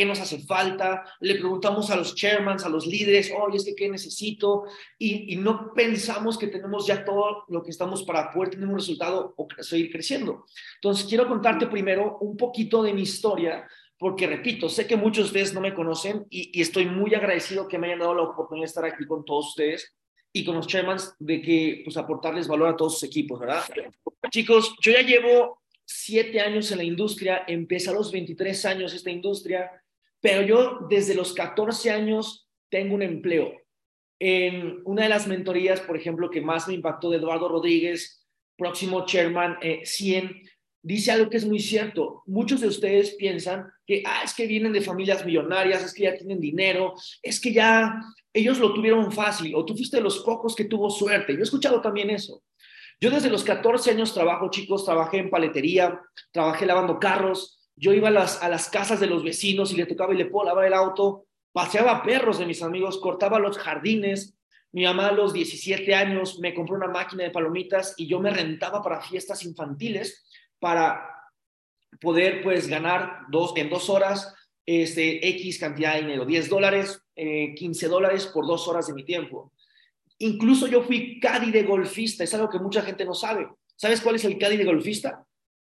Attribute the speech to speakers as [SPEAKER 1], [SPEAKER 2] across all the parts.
[SPEAKER 1] qué nos hace falta, le preguntamos a los chairmans, a los líderes, oye, es que qué necesito, y, y, no pensamos que tenemos ya todo lo que estamos para poder tener un resultado o seguir creciendo. Entonces, quiero contarte primero un poquito de mi historia, porque repito, sé que muchos de ustedes no me conocen y, y estoy muy agradecido que me hayan dado la oportunidad de estar aquí con todos ustedes y con los chairmans de que, pues, aportarles valor a todos sus equipos, ¿verdad? Chicos, yo ya llevo siete años en la industria, empecé a los 23 años esta industria, pero yo desde los 14 años tengo un empleo. En una de las mentorías, por ejemplo, que más me impactó de Eduardo Rodríguez, próximo chairman eh, 100, dice algo que es muy cierto. Muchos de ustedes piensan que, ah, es que vienen de familias millonarias, es que ya tienen dinero, es que ya ellos lo tuvieron fácil o tú fuiste de los pocos que tuvo suerte. Yo he escuchado también eso. Yo desde los 14 años trabajo, chicos, trabajé en paletería, trabajé lavando carros, yo iba a las, a las casas de los vecinos y le tocaba y le puedo lavar el auto, paseaba perros de mis amigos, cortaba los jardines. Mi mamá a los 17 años me compró una máquina de palomitas y yo me rentaba para fiestas infantiles para poder pues ganar dos, en dos horas este, X cantidad de dinero, 10 dólares, eh, 15 dólares por dos horas de mi tiempo. Incluso yo fui caddy de golfista, es algo que mucha gente no sabe. ¿Sabes cuál es el caddy de golfista?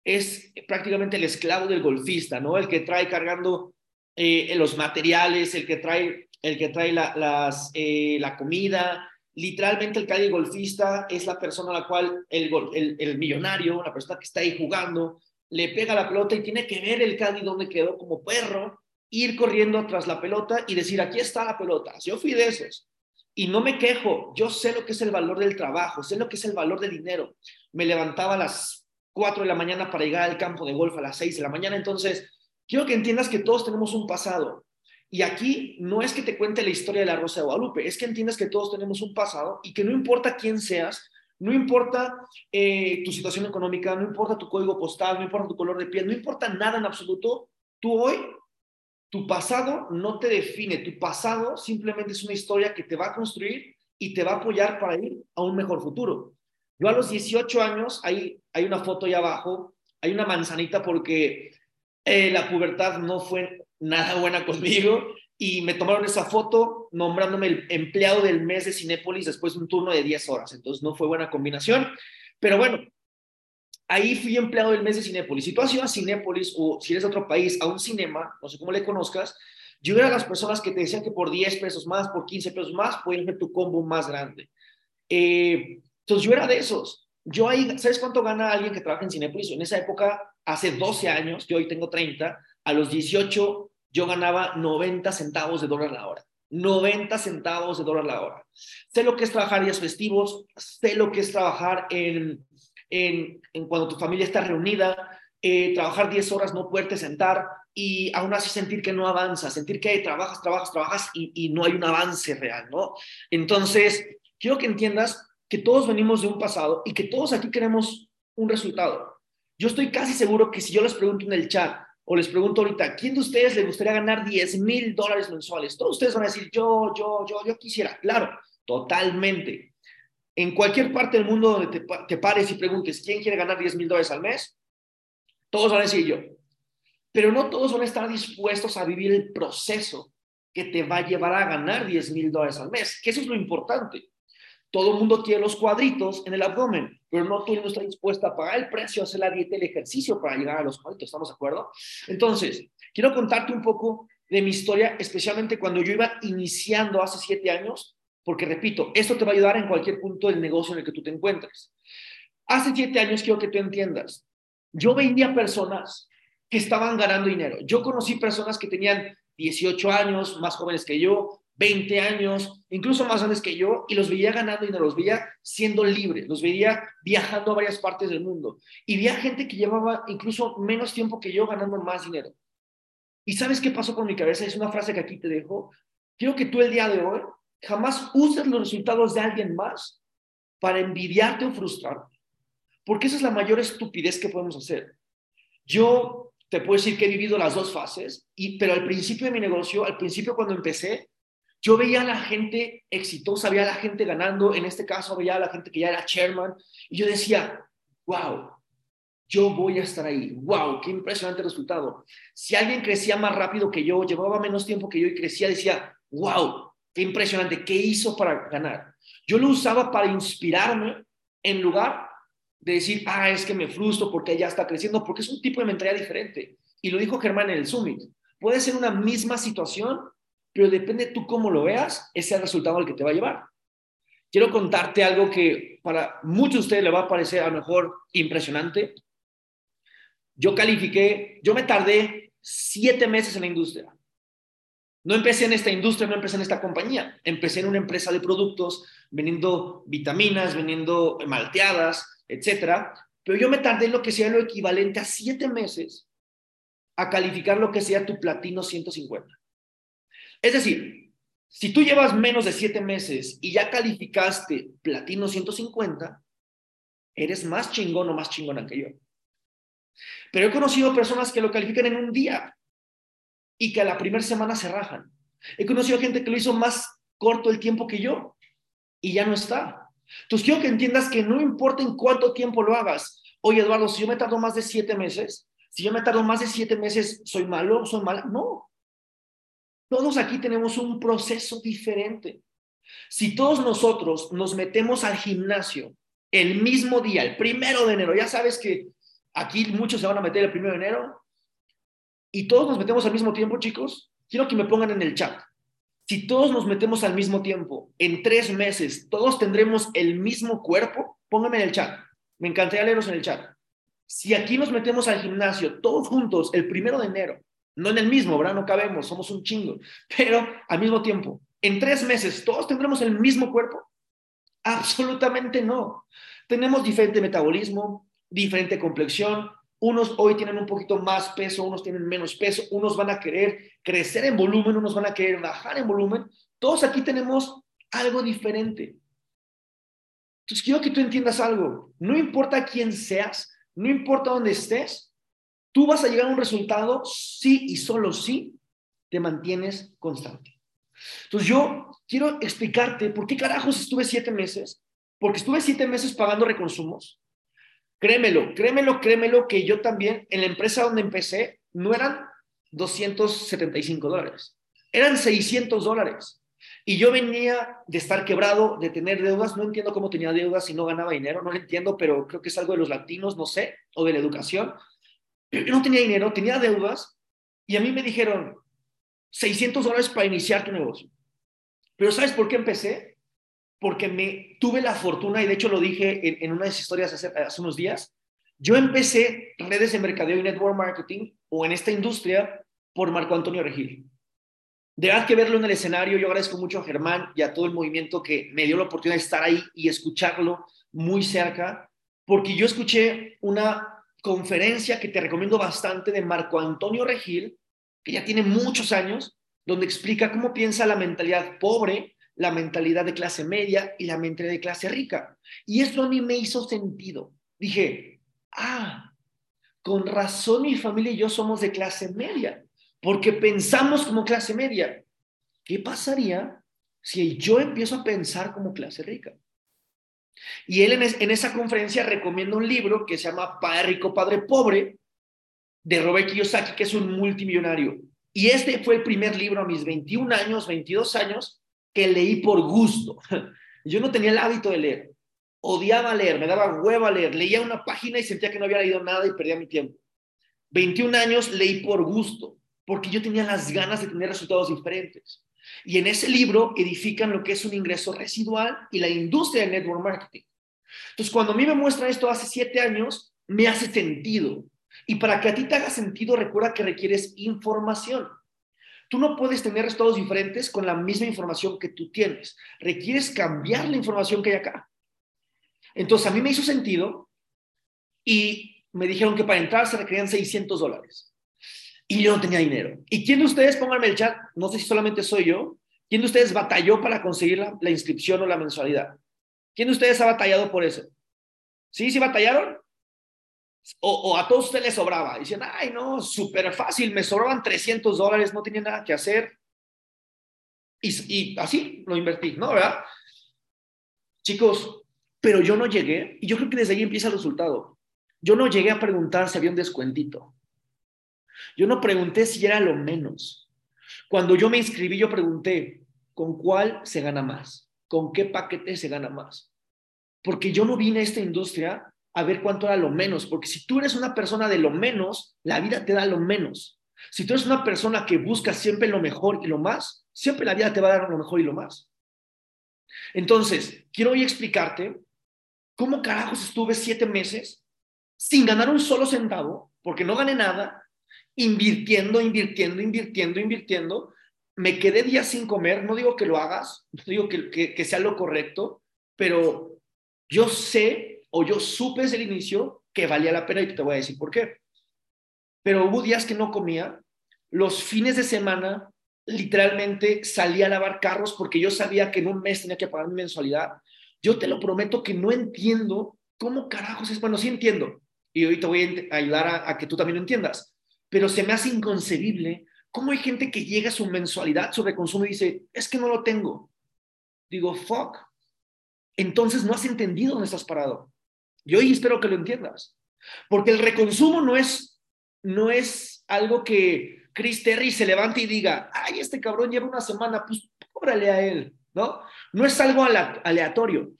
[SPEAKER 1] Es prácticamente el esclavo del golfista, ¿no? El que trae cargando eh, los materiales, el que trae, el que trae la, eh, la comida. Literalmente el caddy golfista es la persona a la cual el, el, millonario, la persona que está ahí jugando, le pega la pelota y tiene que ver el caddy donde quedó como perro, ir corriendo tras la pelota y decir, aquí está la pelota. Yo fui de esos. Y no me quejo, yo sé lo que es el valor del trabajo, sé lo que es el valor del dinero. Me levantaba las 4 de la mañana para llegar al campo de golf a las 6 de la mañana, entonces quiero que entiendas que todos tenemos un pasado. Y aquí no es que te cuente la historia de la Rosa de Guadalupe, es que entiendas que todos tenemos un pasado y que no importa quién seas, no importa eh, tu situación económica, no importa tu código postal, no importa tu color de piel, no importa nada en absoluto, tú hoy tu pasado no te define, tu pasado simplemente es una historia que te va a construir y te va a apoyar para ir a un mejor futuro. Yo a los 18 años, hay, hay una foto ahí abajo, hay una manzanita porque eh, la pubertad no fue nada buena conmigo y me tomaron esa foto nombrándome el empleado del mes de Cinépolis después de un turno de 10 horas, entonces no fue buena combinación, pero bueno, ahí fui empleado del mes de Cinépolis. Si tú has ido a Cinépolis o si eres de otro país, a un cinema, no sé cómo le conozcas, yo era las personas que te decían que por 10 pesos más, por 15 pesos más, puedes ver tu combo más grande. Eh, entonces yo era de esos. Yo ahí, ¿sabes cuánto gana alguien que trabaja en Cinépolis? En esa época, hace 12 años, que hoy tengo 30, a los 18 yo ganaba 90 centavos de dólar la hora. 90 centavos de dólar la hora. Sé lo que es trabajar días festivos, sé lo que es trabajar en en, cuando tu familia está reunida, eh, trabajar 10 horas, no poderte sentar y aún así sentir que no avanza, sentir que trabajas, trabajas, trabajas y, y no hay un avance real, ¿no? Entonces, quiero que entiendas que todos venimos de un pasado y que todos aquí queremos un resultado. Yo estoy casi seguro que si yo les pregunto en el chat o les pregunto ahorita, ¿quién de ustedes le gustaría ganar 10 mil dólares mensuales? Todos ustedes van a decir, yo, yo, yo, yo quisiera. Claro, totalmente en cualquier parte del mundo donde te, pares y preguntes quién quiere ganar 10 mil dólares al mes, todos van a decir yo. Pero no todos van a estar dispuestos a vivir el proceso que te va a llevar a ganar 10 mil dólares al mes, que eso es lo importante. Todo el mundo quiere los cuadritos en el abdomen, pero no todo el mundo está dispuesto a pagar el precio, hacer la dieta, el ejercicio para llegar a los cuadritos, ¿estamos de acuerdo? Entonces, quiero contarte un poco de mi historia, especialmente cuando yo iba iniciando hace siete años porque repito, esto te va a ayudar en cualquier punto del negocio en el que tú te encuentres. Hace siete años quiero que tú entiendas, yo veía personas que estaban ganando dinero. Yo conocí personas que tenían 18 años, más jóvenes que yo, 20 años, incluso más grandes que yo, y los veía ganando dinero, los veía siendo libres, los veía viajando a varias partes del mundo. Y veía gente que llevaba incluso menos tiempo que yo ganando más dinero. ¿Y sabes qué pasó con mi cabeza? Es una frase que aquí te dejo. Quiero que tú el día de hoy Jamás uses los resultados de alguien más para envidiarte o frustrarte. Porque esa es la mayor estupidez que podemos hacer. Yo te puedo decir que he vivido las dos fases, y, pero al principio de mi negocio, al principio cuando empecé, yo veía a la gente exitosa, veía a la gente ganando, en este caso veía a la gente que ya era chairman, y yo decía, wow, yo voy a estar ahí. ¡Wow! ¡Qué impresionante resultado! Si alguien crecía más rápido que yo, llevaba menos tiempo que yo y crecía, decía, ¡Wow! ¡Qué impresionante! ¿Qué hizo para ganar? Yo lo usaba para inspirarme en lugar de decir, ah, es que me frustro porque ya está creciendo, porque es un tipo de mentalidad diferente. Y lo dijo Germán en el Summit. Puede ser una misma situación, pero depende tú cómo lo veas, ese es el resultado al que te va a llevar. Quiero contarte algo que para muchos de ustedes le va a parecer a lo mejor impresionante. Yo califiqué, yo me tardé siete meses en la industria. No empecé en esta industria, no empecé en esta compañía. Empecé en una empresa de productos, vendiendo vitaminas, vendiendo malteadas, etcétera. Pero yo me tardé lo que sea lo equivalente a siete meses a calificar lo que sea tu platino 150. Es decir, si tú llevas menos de siete meses y ya calificaste platino 150, eres más chingón o más chingona que yo. Pero he conocido personas que lo califican en un día y que a la primera semana se rajan. He conocido gente que lo hizo más corto el tiempo que yo y ya no está. Entonces quiero que entiendas que no importa en cuánto tiempo lo hagas. Oye, Eduardo, si yo me tardo más de siete meses, si yo me tardo más de siete meses, ¿soy malo? ¿Soy mala? No. Todos aquí tenemos un proceso diferente. Si todos nosotros nos metemos al gimnasio el mismo día, el primero de enero, ya sabes que aquí muchos se van a meter el primero de enero, y todos nos metemos al mismo tiempo, chicos, quiero que me pongan en el chat. Si todos nos metemos al mismo tiempo, en tres meses, todos tendremos el mismo cuerpo, pónganme en el chat. Me encantaría leeros en el chat. Si aquí nos metemos al gimnasio todos juntos el primero de enero, no en el mismo, ¿verdad? No cabemos, somos un chingo, pero al mismo tiempo, en tres meses, ¿todos tendremos el mismo cuerpo? Absolutamente no. Tenemos diferente metabolismo, diferente complexión. Unos hoy tienen un poquito más peso, unos tienen menos peso, unos van a querer crecer en volumen, unos van a querer bajar en volumen. Todos aquí tenemos algo diferente. Entonces quiero que tú entiendas algo. No importa quién seas, no importa dónde estés, tú vas a llegar a un resultado sí y solo si te mantienes constante. Entonces yo quiero explicarte por qué carajos estuve siete meses, porque estuve siete meses pagando reconsumos. Créemelo, créemelo, créemelo que yo también en la empresa donde empecé no eran 275 dólares, eran 600 dólares. Y yo venía de estar quebrado, de tener deudas. No entiendo cómo tenía deudas y no ganaba dinero. No lo entiendo, pero creo que es algo de los latinos, no sé, o de la educación. Yo no tenía dinero, tenía deudas. Y a mí me dijeron 600 dólares para iniciar tu negocio. Pero ¿sabes por qué empecé? Porque me tuve la fortuna, y de hecho lo dije en, en una de las historias hace, hace unos días. Yo empecé redes de mercadeo y network marketing o en esta industria por Marco Antonio Regil. De verdad que verlo en el escenario, yo agradezco mucho a Germán y a todo el movimiento que me dio la oportunidad de estar ahí y escucharlo muy cerca, porque yo escuché una conferencia que te recomiendo bastante de Marco Antonio Regil, que ya tiene muchos años, donde explica cómo piensa la mentalidad pobre, la mentalidad de clase media y la mentalidad de clase rica. Y eso a mí me hizo sentido. Dije, ah, con razón mi familia y yo somos de clase media porque pensamos como clase media. ¿Qué pasaría si yo empiezo a pensar como clase rica? Y él en, esa conferencia recomienda un libro que se llama Padre Rico, Padre Pobre, de Robert Kiyosaki, que es un multimillonario. Y este fue el primer libro a mis 21 años, 22 años, que leí por gusto. Yo no tenía el hábito de leer. Odiaba leer, me daba hueva leer. Leía una página y sentía que no había leído nada y perdía mi tiempo. 21 años leí por gusto porque yo tenía las ganas de tener resultados diferentes. Y en ese libro edifican lo que es un ingreso residual y la industria del network marketing. Entonces, cuando a mí me muestran esto hace siete años, me hace sentido. Y para que a ti te haga sentido, recuerda que requieres información. Tú no puedes tener resultados diferentes con la misma información que tú tienes. Requieres cambiar la información que hay acá. Entonces, a mí me hizo sentido y me dijeron que para entrar se requerían 600 dólares y yo no tenía dinero. ¿Y quién de ustedes, pónganme el chat, no sé si solamente soy yo, quién de ustedes batalló para conseguir la, inscripción o la mensualidad? ¿Quién de ustedes ha batallado por eso? ¿Sí? ¿Sí batallaron? O, a todos ustedes les sobraba. Dicen, ay, no, súper fácil, me sobraban 300 dólares, no tenía nada que hacer. Y, y así lo invertí, ¿no? ¿Verdad? Chicos, pero yo no llegué y yo creo que desde ahí empieza el resultado. Yo no llegué a preguntar si había un descuentito. Yo no pregunté si era lo menos. Cuando yo me inscribí, yo pregunté, ¿con cuál se gana más? ¿Con qué paquete se gana más? Porque yo no vine a esta industria a ver cuánto era lo menos, porque si tú eres una persona de lo menos, la vida te da lo menos. Si tú eres una persona que busca siempre lo mejor y lo más, siempre la vida te va a dar lo mejor y lo más. Entonces, quiero hoy explicarte cómo carajos estuve siete meses sin ganar un solo centavo, porque no gané nada, invirtiendo, invirtiendo, invirtiendo, invirtiendo. Me quedé días sin comer, no digo que lo hagas, no digo que, que sea lo correcto, pero yo sé o yo supe desde el inicio que valía la pena y te voy a decir por qué. Pero hubo días que no comía, los fines de semana literalmente salía a lavar carros porque yo sabía que en un mes tenía que pagar mi mensualidad. Yo te lo prometo que no entiendo cómo carajos es, bueno, sí entiendo, y hoy te voy a ayudar a, a que tú también lo entiendas, pero se me hace inconcebible cómo hay gente que llega a su mensualidad sobre consumo y dice, es que no lo tengo. Digo, fuck. Entonces no has entendido dónde estás parado. Y hoy espero que lo entiendas. Porque el reconsumo no es, no es algo que Chris Terry se levante y diga, ay, este cabrón lleva una semana, pues cóbrale a él, ¿no? No es algo aleatorio.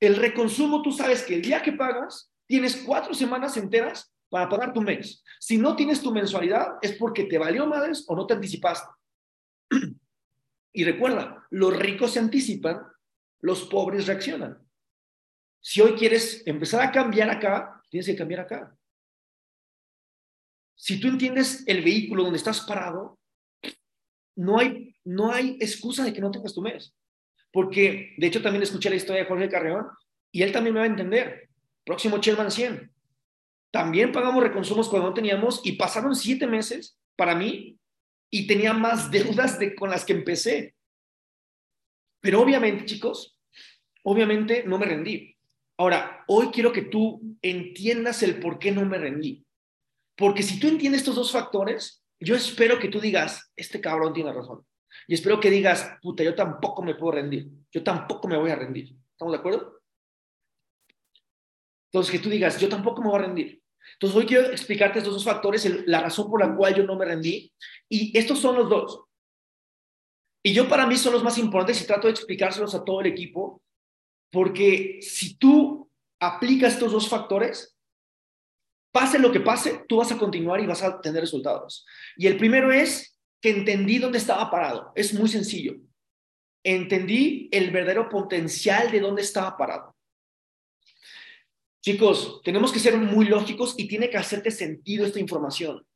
[SPEAKER 1] El reconsumo, tú sabes que el día que pagas, tienes cuatro semanas enteras para pagar tu mes. Si no tienes tu mensualidad, es porque te valió madres o no te anticipaste. Y recuerda, los ricos se anticipan, los pobres reaccionan. Si hoy quieres empezar a cambiar acá, tienes que cambiar acá. Si tú entiendes el vehículo donde estás parado, no hay, no hay excusa de que no tengas tu mes. Porque, de hecho, también escuché la historia de Jorge Carreón y él también me va a entender. Próximo Sherman 100. También pagamos reconsumos cuando no teníamos y pasaron siete meses para mí y tenía más deudas de, con las que empecé. Pero obviamente, chicos, obviamente no me rendí. Ahora, hoy quiero que tú entiendas el por qué no me rendí. Porque si tú entiendes estos dos factores, yo espero que tú digas, este cabrón tiene razón. Y espero que digas, puta, yo tampoco me puedo rendir. Yo tampoco me voy a rendir. ¿Estamos de acuerdo? Entonces, que tú digas, yo tampoco me voy a rendir. Entonces, hoy quiero explicarte estos dos factores, la razón por la cual yo no me rendí. Y estos son los dos. Y yo para mí son los más importantes y trato de explicárselos a todo el equipo, porque si tú aplicas estos dos factores, pase lo que pase, tú vas a continuar y vas a tener resultados. Y el primero es que entendí dónde estaba parado. Es muy sencillo. Entendí el verdadero potencial de dónde estaba parado. Chicos, tenemos que ser muy lógicos y tiene que hacerte sentido esta información.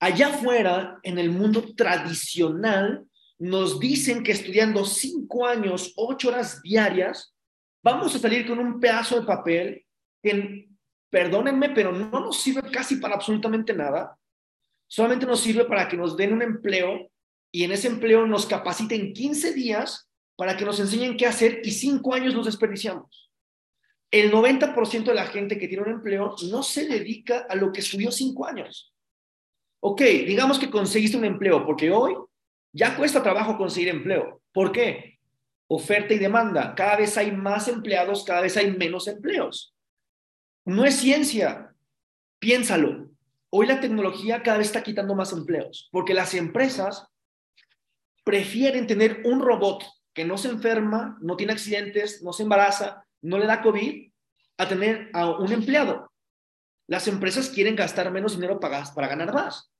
[SPEAKER 1] Allá afuera, en el mundo tradicional, nos dicen que estudiando cinco años, ocho horas diarias, vamos a salir con un pedazo de papel que perdónenme, pero no nos sirve casi para absolutamente nada. Solamente nos sirve para que nos den un empleo y en ese empleo nos capaciten 15 días para que nos enseñen qué hacer y cinco años nos desperdiciamos. El 90% de la gente que tiene un empleo no se dedica a lo que estudió cinco años. Ok, digamos que conseguiste un empleo, porque hoy ya cuesta trabajo conseguir empleo. ¿Por qué? Oferta y demanda. Cada vez hay más empleados, cada vez hay menos empleos. No es ciencia. Piénsalo. Hoy la tecnología cada vez está quitando más empleos, porque las empresas prefieren tener un robot que no se enferma, no tiene accidentes, no se embaraza, no le da COVID, a tener a un empleado. Las empresas quieren gastar menos dinero para, para ganar más.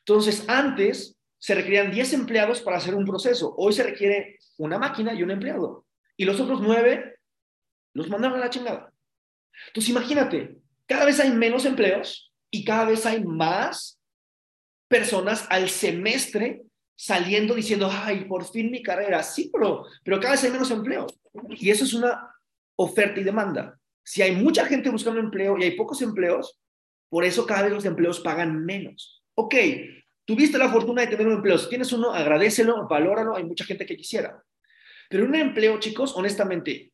[SPEAKER 1] Entonces, antes se requerían 10 empleados para hacer un proceso. Hoy se requiere una máquina y un empleado. Y los otros 9 los mandaron a la chingada. Entonces, imagínate, cada vez hay menos empleos y cada vez hay más personas al semestre saliendo diciendo, ay, por fin mi carrera. Sí, pero, pero cada vez hay menos empleos. Y eso es una oferta y demanda. Si hay mucha gente buscando empleo y hay pocos empleos, por eso cada vez los empleos pagan menos. Ok, tuviste la fortuna de tener un empleo. Si tienes uno, agradecelo, valóralo. Hay mucha gente que quisiera. Pero un empleo, chicos, honestamente,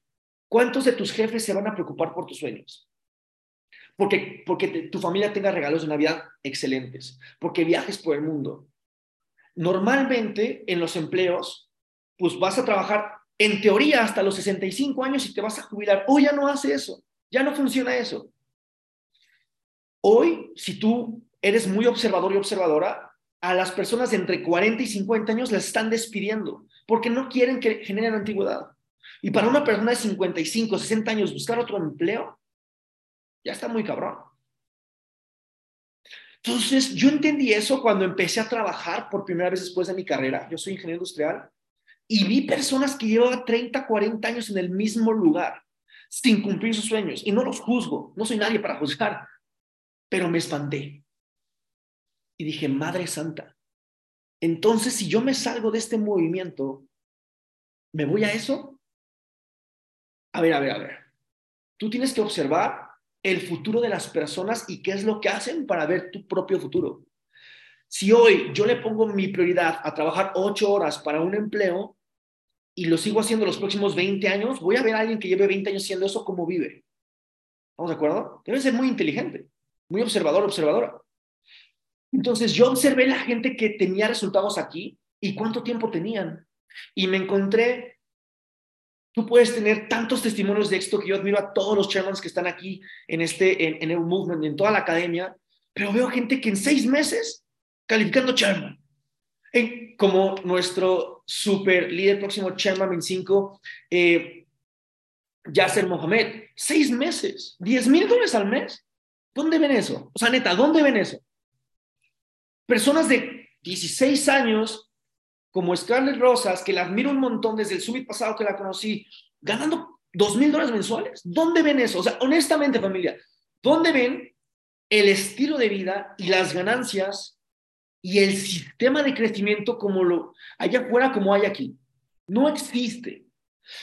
[SPEAKER 1] ¿Cuántos de tus jefes se van a preocupar por tus sueños? Porque, porque tu familia tenga regalos de Navidad excelentes, porque viajes por el mundo. Normalmente en los empleos, pues vas a trabajar en teoría hasta los 65 años y te vas a jubilar. O ya no hace eso, ya no funciona eso. Hoy, si tú eres muy observador y observadora, a las personas entre 40 y 50 años las están despidiendo porque no quieren que generen antigüedad. Y para una persona de 55, 60 años buscar otro empleo, ya está muy cabrón. Entonces, yo entendí eso cuando empecé a trabajar por primera vez después de mi carrera. Yo soy ingeniero industrial y vi personas que llevaban 30, 40 años en el mismo lugar sin cumplir sus sueños. Y no los juzgo, no soy nadie para juzgar, pero me espanté. Y dije, Madre Santa, entonces si yo me salgo de este movimiento, ¿me voy a eso? A ver, a ver, a ver. Tú tienes que observar el futuro de las personas y qué es lo que hacen para ver tu propio futuro. Si hoy yo le pongo mi prioridad a trabajar ocho horas para un empleo y lo sigo haciendo los próximos 20 años, voy a ver a alguien que lleve 20 años haciendo eso cómo vive. ¿Estamos de acuerdo? Debe ser muy inteligente, muy observador, observadora. Entonces yo observé la gente que tenía resultados aquí y cuánto tiempo tenían. Y me encontré, tú puedes tener tantos testimonios de éxito que yo admiro a todos los chairmans que están aquí en este, en, el movement, en toda la academia, pero veo gente que en seis meses calificando chairman. como nuestro super líder próximo chairman en cinco, eh, Yasser Mohamed, seis meses, diez mil dólares al mes. ¿Dónde ven eso? O sea, neta, ¿dónde ven eso? Personas de 16 años, como Scarlett Rosas, que la admiro un montón desde el summit pasado que la conocí, ganando dos mil dólares mensuales. ¿Dónde ven eso? O sea, honestamente, familia, ¿dónde ven el estilo de vida y las ganancias y el sistema de crecimiento como lo allá afuera como hay aquí? No existe.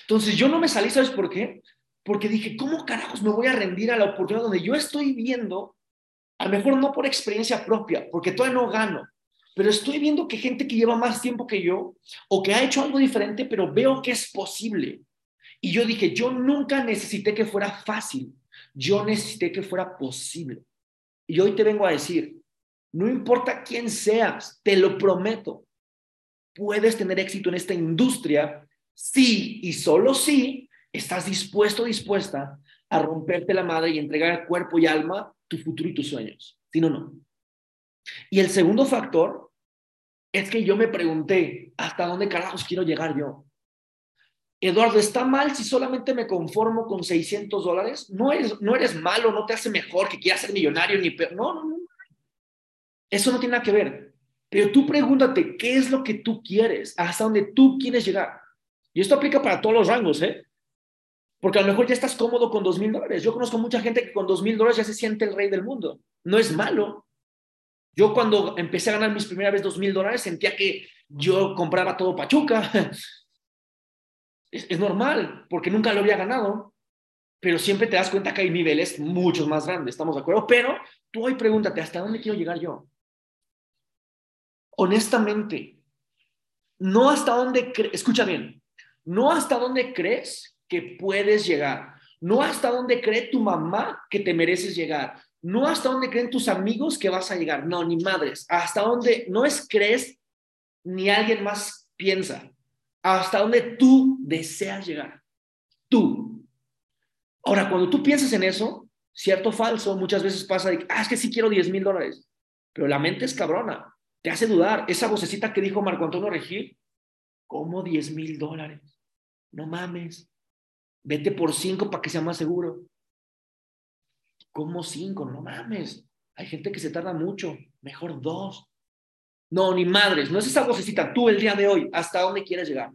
[SPEAKER 1] Entonces yo no me salí, ¿sabes por qué? Porque dije, ¿cómo carajos me voy a rendir a la oportunidad donde yo estoy viendo a lo mejor no por experiencia propia, porque todavía no gano, pero estoy viendo que gente que lleva más tiempo que yo o que ha hecho algo diferente, pero veo que es posible. Y yo dije, yo nunca necesité que fuera fácil, yo necesité que fuera posible. Y hoy te vengo a decir, no importa quién seas, te lo prometo, puedes tener éxito en esta industria si y solo si estás dispuesto, dispuesta a romperte la madre y entregar cuerpo y alma tu futuro y tus sueños. Si no, no. Y el segundo factor es que yo me pregunté, ¿hasta dónde carajos quiero llegar yo? Eduardo, ¿está mal si solamente me conformo con 600 dólares? No eres, no eres malo, no te hace mejor que quieras ser millonario ni. No, no, no. Eso no tiene nada que ver. Pero tú pregúntate, ¿qué es lo que tú quieres? ¿Hasta dónde tú quieres llegar? Y esto aplica para todos los rangos, ¿eh? Porque a lo mejor ya estás cómodo con dos mil dólares. Yo conozco mucha gente que con dos mil dólares ya se siente el rey del mundo. No es malo. Yo cuando empecé a ganar mis primeras dos mil dólares sentía que yo compraba todo Pachuca. Es, es, normal, porque nunca lo había ganado. Pero siempre te das cuenta que hay niveles mucho más grandes, ¿estamos de acuerdo? Pero tú hoy pregúntate, ¿hasta dónde quiero llegar yo? Honestamente, no hasta dónde, escucha bien, no hasta dónde crees que puedes llegar, no hasta dónde cree tu mamá que te mereces llegar, no hasta dónde creen tus amigos que vas a llegar, no, ni madres, hasta dónde no es crees ni alguien más piensa, hasta dónde tú deseas llegar, tú. Ahora, cuando tú piensas en eso, cierto o falso, muchas veces pasa de, ah, es que sí quiero 10 mil dólares, pero la mente es cabrona, te hace dudar. Esa vocecita que dijo Marco Antonio Regil, ¿cómo 10 mil dólares? No mames. Vete por cinco para que sea más seguro. ¿Cómo cinco? No mames. Hay gente que se tarda mucho. Mejor dos. No, ni madres. No es esa vocecita. Tú el día de hoy, ¿hasta dónde quieres llegar?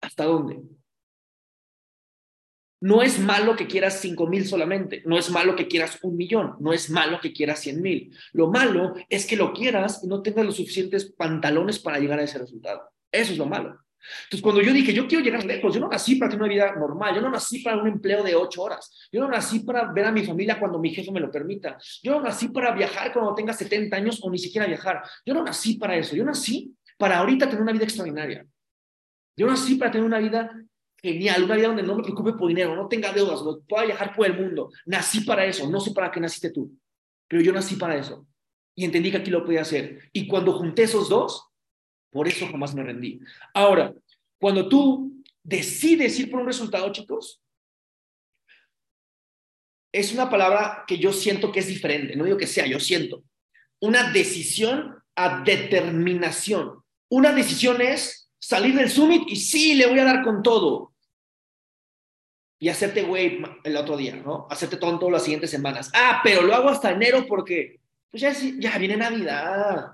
[SPEAKER 1] ¿Hasta dónde? No es malo que quieras cinco mil solamente. No es malo que quieras un millón. No es malo que quieras cien mil. Lo malo es que lo quieras y no tengas los suficientes pantalones para llegar a ese resultado. Eso es lo malo. Entonces, cuando yo dije, yo quiero llegar lejos, yo no nací para tener una vida normal, yo no nací para un empleo de ocho horas, yo no nací para ver a mi familia cuando mi jefe me lo permita, yo no nací para viajar cuando tenga 70 años o ni siquiera viajar, yo no nací para eso, yo nací para ahorita tener una vida extraordinaria. Yo nací para tener una vida genial, una vida donde no me preocupe por dinero, no tenga deudas, pueda viajar por el mundo. Nací para eso, no sé para qué naciste tú, pero yo nací para eso. Y entendí que aquí lo podía hacer. Y cuando junté esos dos, por eso jamás me rendí. Ahora, cuando tú decides ir por un resultado, chicos, es una palabra que yo siento que es diferente, no digo que sea, yo siento. Una decisión a determinación. Una decisión es salir del summit y sí, le voy a dar con todo. Y hacerte güey el otro día, ¿no? Hacerte tonto las siguientes semanas. Ah, pero lo hago hasta enero porque pues ya, ya viene Navidad.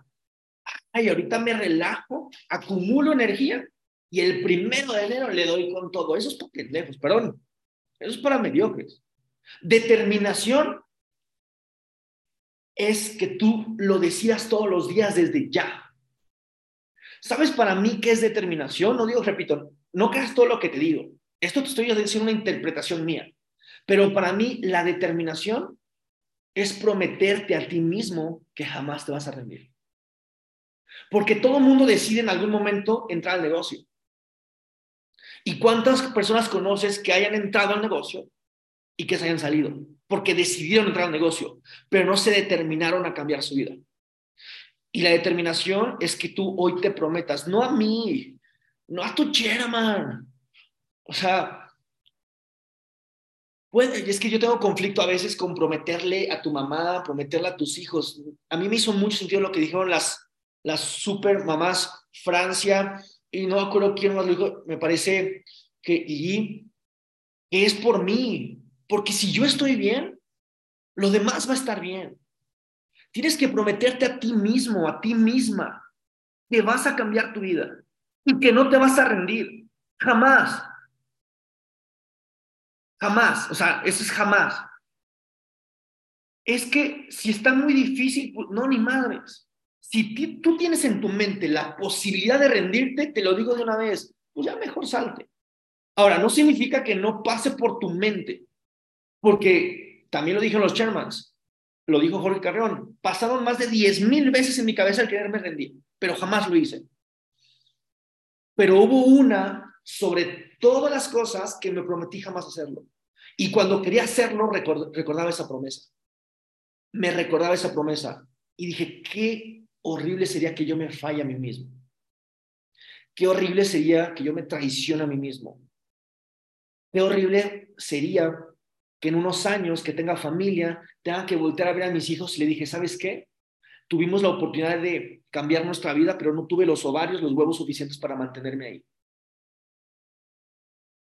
[SPEAKER 1] Ay, ahorita me relajo, acumulo energía y el primero de enero le doy con todo. Eso es para pendejos, perdón. Eso es para mediocres. Determinación es que tú lo decidas todos los días desde ya. ¿Sabes para mí qué es determinación? No digo, repito, no creas todo lo que te digo. Esto te estoy diciendo una interpretación mía. Pero para mí la determinación es prometerte a ti mismo que jamás te vas a rendir. Porque todo mundo decide en algún momento entrar al negocio. ¿Y cuántas personas conoces que hayan entrado al negocio y que se hayan salido? Porque decidieron entrar al negocio, pero no se determinaron a cambiar su vida. Y la determinación es que tú hoy te prometas, no a mí, no a tu chairman. O sea, puede, es que yo tengo conflicto a veces con prometerle a tu mamá, prometerle a tus hijos. A mí me hizo mucho sentido lo que dijeron las, las super mamás Francia, y no acuerdo quién más lo dijo, me parece que, y, que es por mí, porque si yo estoy bien, lo demás va a estar bien. Tienes que prometerte a ti mismo, a ti misma, que vas a cambiar tu vida y que no te vas a rendir. Jamás. Jamás. O sea, eso es jamás. Es que si está muy difícil, pues, no, ni madres. Si tú tienes en tu mente la posibilidad de rendirte, te lo digo de una vez, pues ya mejor salte. Ahora, no significa que no pase por tu mente, porque también lo dijeron los chairmans, lo dijo Jorge Carreón, pasaron más de 10 mil veces en mi cabeza el quererme rendir, pero jamás lo hice. Pero hubo una sobre todas las cosas que me prometí jamás hacerlo. Y cuando quería hacerlo, recordaba esa promesa. Me recordaba esa promesa. Y dije, qué horrible sería que yo me falle a mí mismo. Qué horrible sería que yo me traicione a mí mismo. Qué horrible sería que en unos años que tenga familia tenga que voltear a ver a mis hijos y le dije, ¿sabes qué? Tuvimos la oportunidad de cambiar nuestra vida, pero no tuve los ovarios, los huevos suficientes para mantenerme ahí.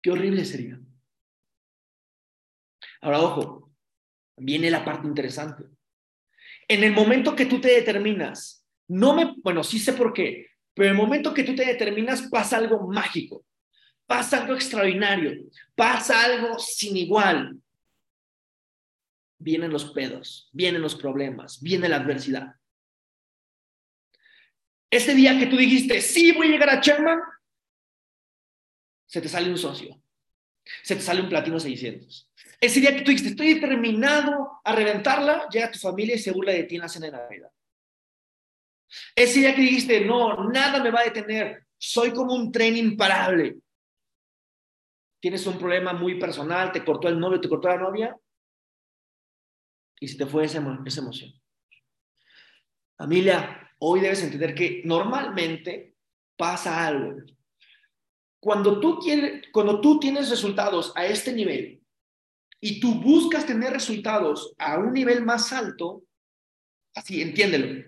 [SPEAKER 1] Qué horrible sería. Ahora, ojo, viene la parte interesante. En el momento que tú te determinas no me, bueno, sí sé por qué, pero en el momento que tú te determinas pasa algo mágico, pasa algo extraordinario, pasa algo sin igual. Vienen los pedos, vienen los problemas, viene la adversidad. Ese día que tú dijiste, sí, voy a llegar a Sherman, se te sale un socio, se te sale un platino 600. Ese día que tú dijiste, estoy determinado a reventarla, llega tu familia y se burla de ti en la cena de Navidad. Ese día que dijiste, no, nada me va a detener, soy como un tren imparable. Tienes un problema muy personal, te cortó el novio, te cortó la novia, y se te fue esa, esa emoción. Familia, hoy debes entender que normalmente pasa algo. Cuando tú, quieres, cuando tú tienes resultados a este nivel y tú buscas tener resultados a un nivel más alto, así, entiéndelo,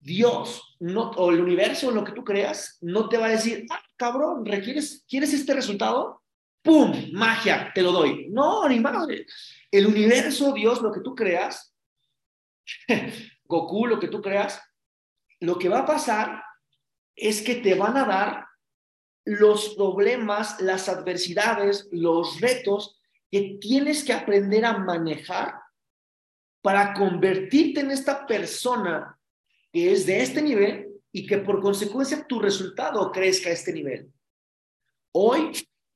[SPEAKER 1] Dios no, o el universo, lo que tú creas, no te va a decir, ah, cabrón, ¿requieres, ¿quieres este resultado? ¡Pum! Magia, te lo doy. No, ni madre. El universo, Dios, lo que tú creas, Goku, lo que tú creas, lo que va a pasar es que te van a dar los problemas, las adversidades, los retos que tienes que aprender a manejar para convertirte en esta persona que es de este nivel y que por consecuencia tu resultado crezca a este nivel. Hoy,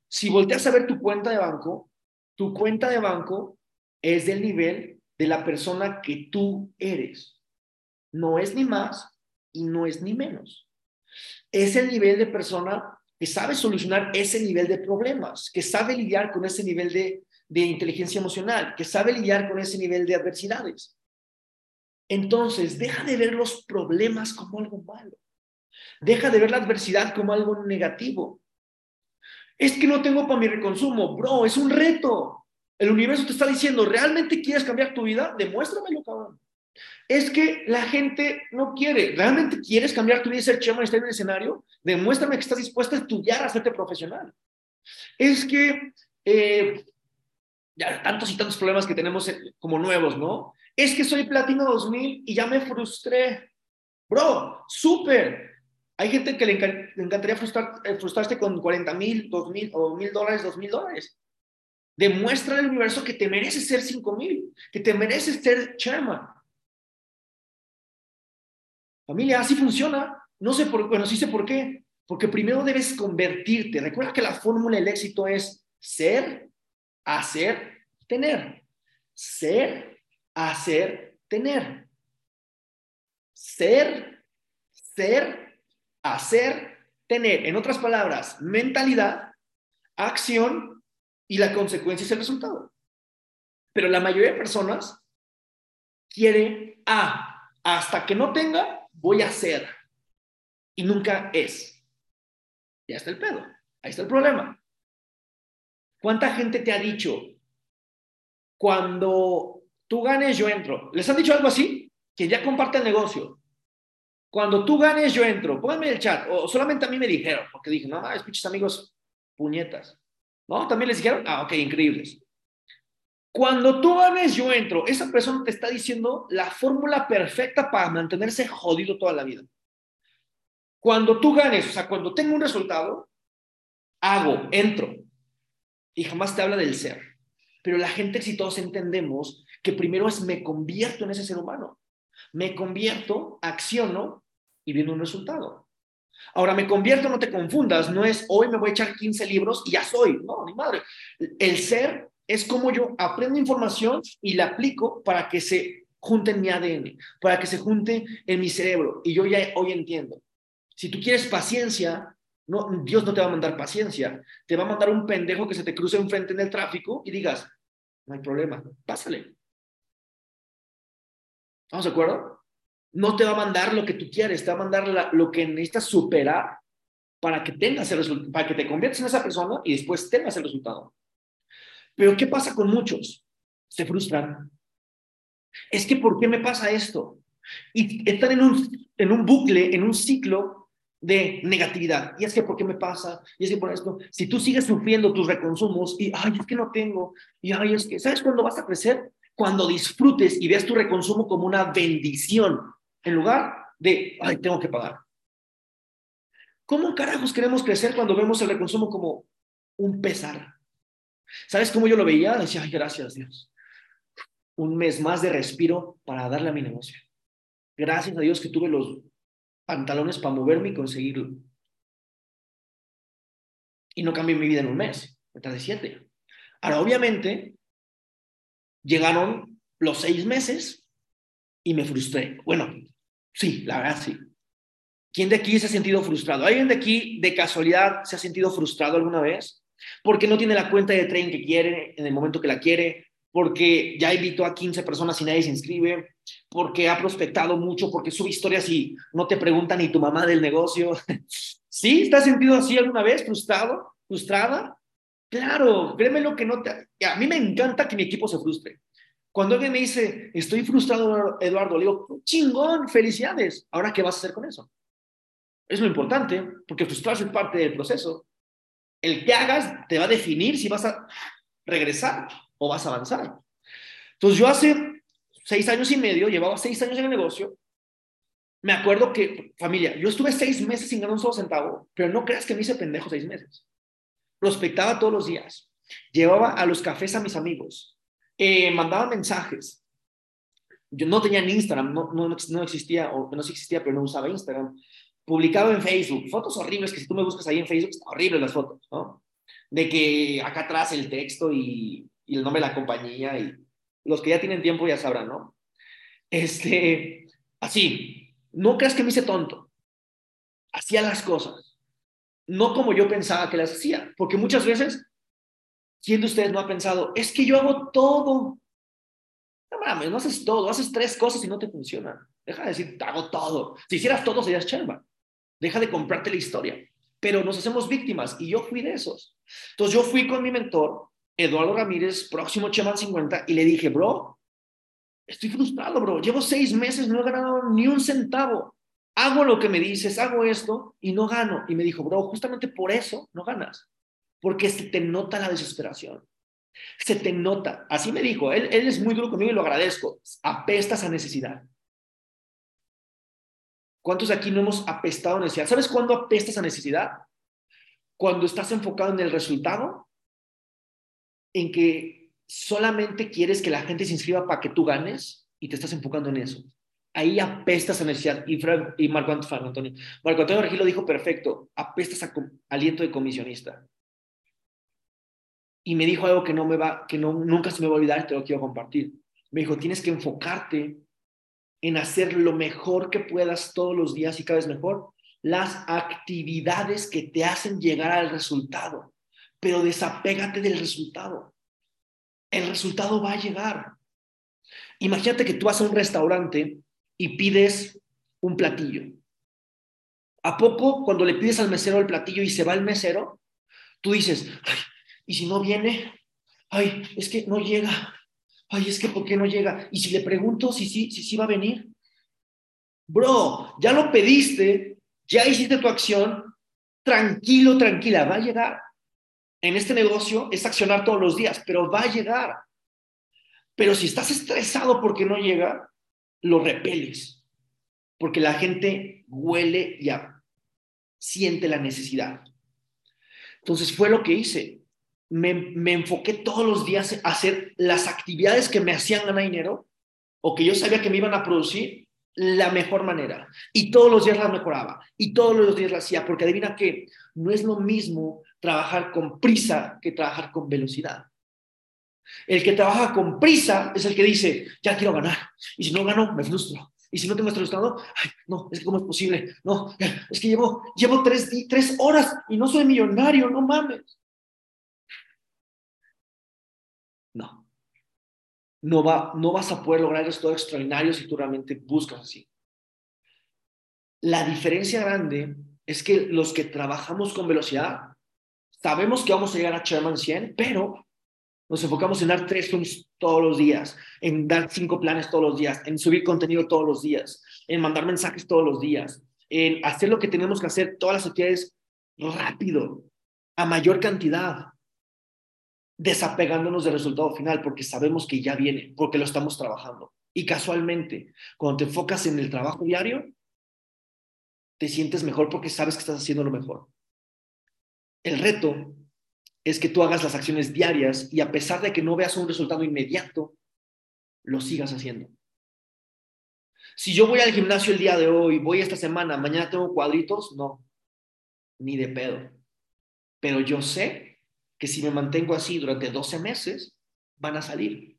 [SPEAKER 1] si volteas a ver tu cuenta de banco, tu cuenta de banco es del nivel de la persona que tú eres. No es ni más y no es ni menos. Es el nivel de persona que sabe solucionar ese nivel de problemas, que sabe lidiar con ese nivel de, de inteligencia emocional, que sabe lidiar con ese nivel de adversidades. Entonces, deja de ver los problemas como algo malo. Deja de ver la adversidad como algo negativo. Es que no tengo para mi reconsumo, bro, es un reto. El universo te está diciendo, ¿realmente quieres cambiar tu vida? Demuéstramelo, cabrón. Es que la gente no quiere. ¿Realmente quieres cambiar tu vida y ser chairman y estar en el escenario? Demuéstrame que estás dispuesto a estudiar, a hacerte profesional. Es que eh, ya tantos y tantos problemas que tenemos eh, como nuevos, ¿no? Es que soy platino 2000 y ya me frustré. Bro, súper. Hay gente que le, encantaría frustrar, eh, frustrarse con 40 mil, 2 mil o mil dólares, 2 mil dólares. Demuestra al universo que te mereces ser 5 mil, que te mereces ser chairman. Familia, así funciona. No sé por, bueno, sí sé por qué. Porque primero debes convertirte. Recuerda que la fórmula del éxito es ser, hacer, tener. Ser, hacer, tener. Ser, ser, hacer, tener. En otras palabras, mentalidad, acción y la consecuencia es el resultado. Pero la mayoría de personas quiere A, hasta que no tenga, voy a hacer. Y nunca es. Ya está el pedo. Ahí está el problema. ¿Cuánta gente te ha dicho, cuando tú ganes, yo entro? ¿Les han dicho algo así? Que ya comparte el negocio. Cuando tú ganes, yo entro. Pónganme el chat. O solamente a mí me dijeron, porque dije, no, es pinches amigos puñetas. ¿No? ¿También les dijeron? Ah, ok, increíbles. Cuando tú ganes, yo entro. Esa persona te está diciendo la fórmula perfecta para mantenerse jodido toda la vida. Cuando tú ganes, o sea, cuando tengo un resultado, hago, entro. Y jamás te habla del ser. Pero la gente exitosa entendemos que primero es me convierto en ese ser humano. Me convierto, acciono y viene un resultado. Ahora, me convierto, no te confundas, no es hoy me voy a echar 15 libros y ya soy. No, ni madre. El ser es como yo aprendo información y la aplico para que se junte en mi ADN, para que se junte en mi cerebro. Y yo ya hoy entiendo. Si tú quieres paciencia, no, Dios no te va a mandar paciencia. Te va a mandar un pendejo que se te cruce enfrente en el tráfico y digas, no hay problema, pásale. ¿Estamos de acuerdo? No te va a mandar lo que tú quieres, te va a mandar lo que necesitas superar para que tengas el resultado, para que te conviertas en esa persona y después tengas el resultado. Pero ¿qué pasa con muchos? Se frustran. Es que ¿por qué me pasa esto? Y están en un, en un bucle, en un ciclo de negatividad. Y es que ¿por qué me pasa? Y es que por esto, si tú sigues sufriendo tus reconsumos y, ay, es que no tengo, y ay, es que, ¿sabes cuándo vas a crecer? Cuando disfrutes y veas tu reconsumo como una bendición, en lugar de, ay, tengo que pagar. ¿Cómo carajos queremos crecer cuando vemos el reconsumo como un pesar? ¿Sabes cómo yo lo veía? Decía, ay, gracias Dios. Un mes más de respiro para darle a mi negocio. Gracias a Dios que tuve los pantalones para moverme y conseguirlo. Y no cambié mi vida en un mes, me de siete. Ahora, obviamente, llegaron los seis meses y me frustré. Bueno, sí, la verdad sí. ¿Quién de aquí se ha sentido frustrado? ¿Alguien de aquí de casualidad se ha sentido frustrado alguna vez? Porque no tiene la cuenta de trading que quiere en el momento que la quiere, porque ya invitó a 15 personas y nadie se inscribe, porque ha prospectado mucho, porque sube historias y no te pregunta ni tu mamá del negocio. ¿Sí? ¿Estás sentido así alguna vez? ¿Frustrado? ¿Frustrada? Claro, créeme lo que no te... A mí me encanta que mi equipo se frustre. Cuando alguien me dice, estoy frustrado, Eduardo, le digo, chingón, felicidades. Ahora, ¿qué vas a hacer con eso? Es lo importante, porque frustrarse es parte del proceso el que hagas te va a definir si vas a regresar o vas a avanzar. Entonces yo hace seis años y medio, llevaba seis años en el negocio, me acuerdo que, familia, yo estuve seis meses sin ganar un solo centavo, pero no creas que me hice pendejo seis meses. Prospectaba todos los días, llevaba a los cafés a mis amigos, eh, mandaba mensajes. Yo no tenía ni Instagram, no, no, no existía, o no existía, pero no usaba Instagram publicado en Facebook, fotos horribles que si tú me buscas ahí en Facebook, están horribles las fotos, ¿no? De que acá atrás el texto y, el nombre de la compañía y los que ya tienen tiempo ya sabrán, ¿no? Este, así, no creas que me hice tonto, hacía las cosas, no como yo pensaba que las hacía, porque muchas veces, ¿quién de ustedes no ha pensado, es que yo hago todo? No mames, no haces todo, haces tres cosas y no te funciona. Deja de decir, hago todo. Si hicieras todo, serías cherva. Deja de comprarte la historia. Pero nos hacemos víctimas y yo fui de esos. Entonces yo fui con mi mentor Eduardo Ramírez, próximo Chairman 50, y le dije, bro, estoy frustrado, bro. Llevo seis meses, no he ganado ni un centavo. Hago lo que me dices, hago esto y no gano. Y me dijo, bro, justamente por eso no ganas. Porque se te nota la desesperación. Se te nota. Así me dijo. Él, él es muy duro conmigo y lo agradezco. Apestas a necesidad. ¿Cuántos aquí no hemos apestado a necesidad? ¿Sabes cuándo apestas a necesidad? Cuando estás enfocado en el resultado, en que solamente quieres que la gente se inscriba para que tú ganes y te estás enfocando en eso. Ahí apestas a necesidad. Y, y Marco, Antonio, Marco Antonio Regil lo dijo perfecto, apestas a aliento de comisionista. Y me dijo algo que no me va, que no, nunca se me va a olvidar y te lo quiero compartir. Me dijo, tienes que enfocarte en hacer lo mejor que puedas todos los días y cada vez mejor, las actividades que te hacen llegar al resultado, pero desapégate del resultado. El resultado va a llegar. Imagínate que tú vas a un restaurante y pides un platillo. ¿A poco cuando le pides al mesero el platillo y se va el mesero, tú dices, ¿y si no viene? Ay, es que no llega ay, es que ¿por qué no llega? Y si le pregunto si sí, si, si va a venir, bro, ya lo pediste, ya hiciste tu acción, tranquilo, tranquila, va a llegar. En este negocio es accionar todos los días, pero va a llegar. Pero si estás estresado porque no llega, lo repeles, porque la gente huele y siente la necesidad. Entonces fue lo que hice me, enfoqué todos los días a hacer las actividades que me hacían ganar dinero o que yo sabía que me iban a producir la mejor manera. Y todos los días las mejoraba. Y todos los días las hacía. Porque adivina que no es lo mismo trabajar con prisa que trabajar con velocidad. El que trabaja con prisa es el que dice, ya quiero ganar. Y si no gano, me frustro. Y si no tengo este resultado, ay, no, es que cómo es posible. No, es que llevo, llevo tres, tres horas y no soy millonario, no mames. No. No, va, no vas a poder lograr esto extraordinario si tú realmente buscas así. La diferencia grande es que los que trabajamos con velocidad, sabemos que vamos a llegar a Chairman 100, pero nos enfocamos en dar tres films todos los días, en dar cinco planes todos los días, en subir contenido todos los días, en mandar mensajes todos los días, en hacer lo que tenemos que hacer, todas las actividades rápido, a mayor cantidad desapegándonos del resultado final porque sabemos que ya viene, porque lo estamos trabajando. Y casualmente, cuando te enfocas en el trabajo diario, te sientes mejor porque sabes que estás haciendo lo mejor. El reto es que tú hagas las acciones diarias y a pesar de que no veas un resultado inmediato, lo sigas haciendo. Si yo voy al gimnasio el día de hoy, voy esta semana, mañana tengo cuadritos, no, ni de pedo. Pero yo sé que si me mantengo así durante 12 meses, van a salir.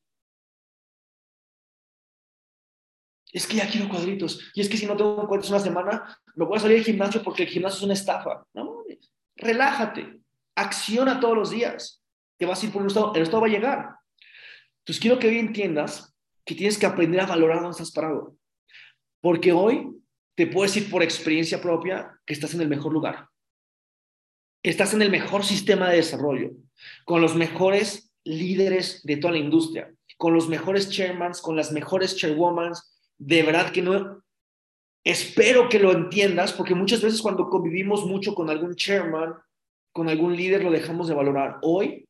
[SPEAKER 1] Es que ya quiero cuadritos. Y es que si no tengo cuadritos una semana, me voy a salir del gimnasio porque el gimnasio es una estafa. No, relájate. Acciona todos los días. Te vas a ir por un estado. El estado va a llegar. Entonces quiero que hoy entiendas que tienes que aprender a valorar dónde estás parado. Porque hoy te puedo decir por experiencia propia que estás en el mejor lugar estás en el mejor sistema de desarrollo, con los mejores líderes de toda la industria, con los mejores chairmans, con las mejores chairwomans. De verdad que no, espero que lo entiendas, porque muchas veces cuando convivimos mucho con algún chairman, con algún líder, lo dejamos de valorar. Hoy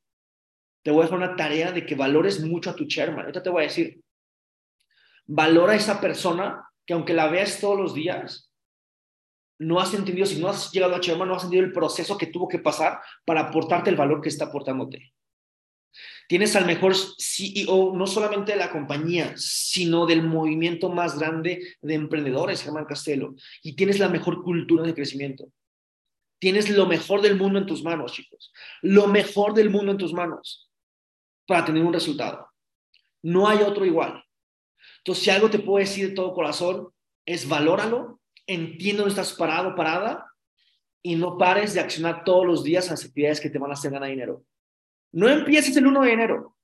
[SPEAKER 1] te voy a dejar una tarea de que valores mucho a tu chairman. Ahorita te voy a decir, valora a esa persona que aunque la veas todos los días, no has entendido, si no has llegado a Chairman, no has entendido el proceso que tuvo que pasar para aportarte el valor que está aportándote. Tienes al mejor CEO, no solamente de la compañía, sino del movimiento más grande de emprendedores, Germán Castelo. Y tienes la mejor cultura de crecimiento. Tienes lo mejor del mundo en tus manos, chicos. Lo mejor del mundo en tus manos para tener un resultado. No hay otro igual. Entonces, si algo te puedo decir de todo corazón, es valóralo entiendo dónde estás parado, parada, y no pares de accionar todos los días las actividades que te van a hacer ganar dinero. No empieces el 1 de enero.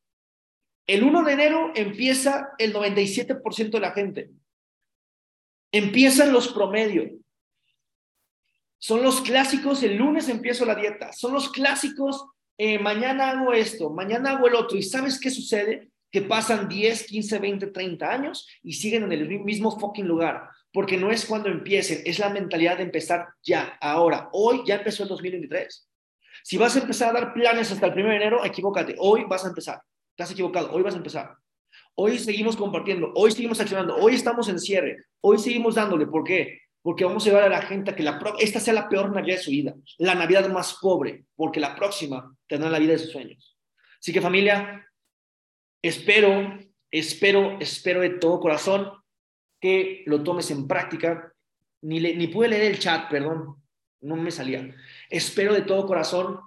[SPEAKER 1] El 1 de enero empieza el 97% de la gente. Empiezan los promedios. Son los clásicos, el lunes empiezo la dieta. Son los clásicos, eh, mañana hago esto, mañana hago el otro. ¿Y sabes qué sucede? Que pasan 10, 15, 20, 30 años y siguen en el mismo fucking lugar. Porque no es cuando empiecen, es la mentalidad de empezar ya, ahora. Hoy ya empezó el 2023. Si vas a empezar a dar planes hasta el 1 de enero, equivócate. Hoy vas a empezar. Estás equivocado. Hoy vas a empezar. Hoy seguimos compartiendo. Hoy seguimos accionando. Hoy estamos en cierre. Hoy seguimos dándole. ¿Por qué? porque vamos a llevar a la gente a que la esta sea la peor Navidad de su vida, la Navidad más pobre, porque la próxima tendrá la vida de sus sueños. Así que familia, espero, espero, espero de todo corazón que lo tomes en práctica. Ni, ni pude leer el chat, perdón, no me salía. Espero de todo corazón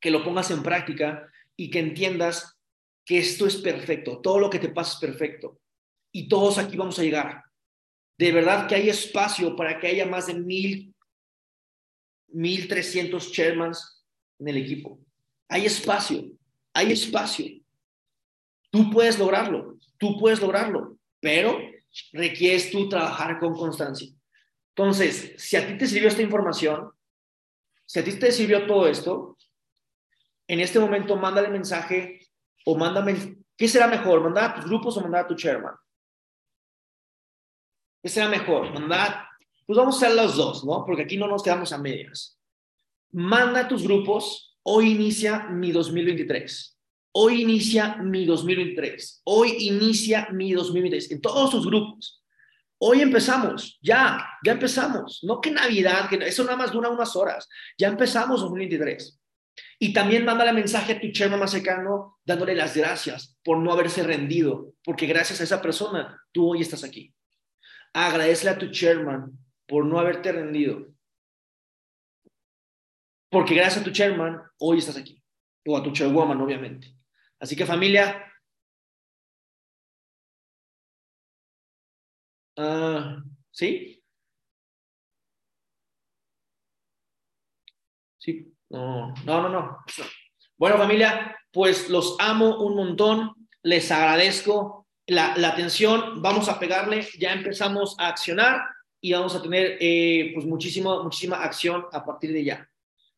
[SPEAKER 1] que lo pongas en práctica y que entiendas que esto es perfecto, todo lo que te pasa es perfecto. Y todos aquí vamos a llegar de verdad que hay espacio para que haya más de mil, mil trescientos chairmans en el equipo. Hay espacio, hay espacio. Tú puedes lograrlo, tú puedes lograrlo, pero requieres tú trabajar con constancia. Entonces, si a ti te sirvió esta información, si a ti te sirvió todo esto, en este momento mándale mensaje o mándame, ¿qué será mejor? ¿Mandar a tus grupos o mandar a tu chairman? ¿Qué será mejor? ¿Mandar? Pues vamos a hacer los dos, ¿no? Porque aquí no nos quedamos a medias. Manda a tus grupos. Hoy inicia mi 2023. Hoy inicia mi 2023. Hoy inicia mi 2023. En todos tus grupos. Hoy empezamos, ya, ya empezamos. No que Navidad, que eso nada más dura unas horas. Ya empezamos 2023. Y también mándale mensaje a tu chairman más cercano dándole las gracias por no haberse rendido, porque gracias a esa persona tú hoy estás aquí. Agradecele a tu chairman por no haberte rendido. Porque gracias a tu chairman, hoy estás aquí. O a tu chairwoman, obviamente. Así que familia, uh, ¿sí? Sí, no, no, no, no. Bueno, familia, pues los amo un montón, les agradezco la, atención, vamos a pegarle, ya empezamos a accionar y vamos a tener eh, pues muchísima acción a partir de ya.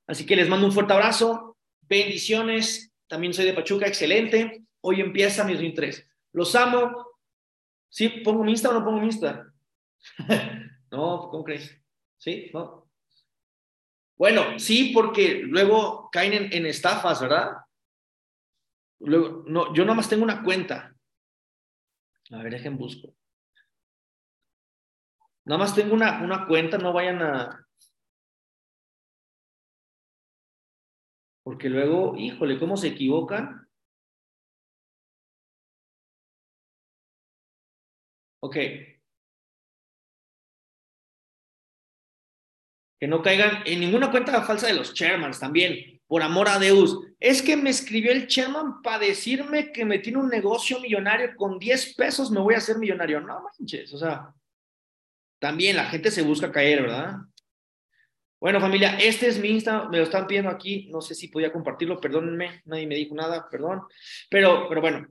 [SPEAKER 1] Así que les mando un fuerte abrazo, bendiciones, también soy de Pachuca, excelente, hoy empieza mi 2003. Los amo. ¿Sí? ¿Pongo mi Insta o no pongo mi Insta? no, ¿cómo crees? ¿Sí? ¿No? Bueno, sí, porque luego caen en, en estafas, ¿verdad? Luego, no, yo nomás tengo una cuenta. A ver, dejen busco. Nada más tengo una, una cuenta, no vayan a... Porque luego, híjole, ¿cómo se equivocan? Ok. Que no caigan en ninguna cuenta falsa de los chairmans también por amor a Dios, es que me escribió el chairman para decirme que me tiene un negocio millonario con 10 pesos, me voy a hacer millonario. No manches, o sea, también la gente se busca caer, ¿verdad? Bueno, familia, este es mi Insta, me lo están pidiendo aquí, no sé si podía compartirlo, perdónenme, nadie me dijo nada, perdón, pero, pero bueno,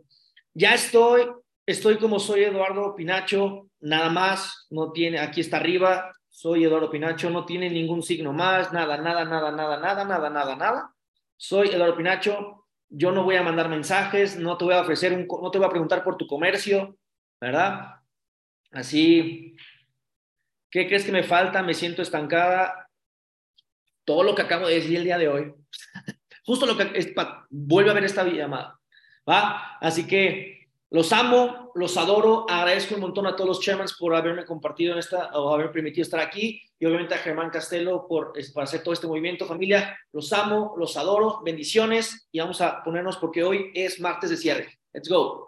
[SPEAKER 1] ya estoy, estoy como soy Eduardo Pinacho, nada más, no tiene, aquí está arriba, soy Eduardo Pinacho, no tiene ningún signo más, nada, nada, nada, nada, nada, nada, nada, nada. Soy Eduardo Pinacho, yo no voy a mandar mensajes, no te voy a ofrecer un, no te voy a preguntar por tu comercio, ¿verdad? Así, ¿qué crees que me falta? Me siento estancada. Todo lo que acabo de decir el día de hoy, justo lo que es, vuelve a ver esta llamada, ¿va? Así que los amo, los adoro, agradezco un montón a todos los chairmans por haberme compartido en esta o haber permitido estar aquí y obviamente a Germán Castelo por, por hacer todo este movimiento. Familia, los amo, los adoro, bendiciones y vamos a ponernos porque hoy es martes de cierre. Let's go.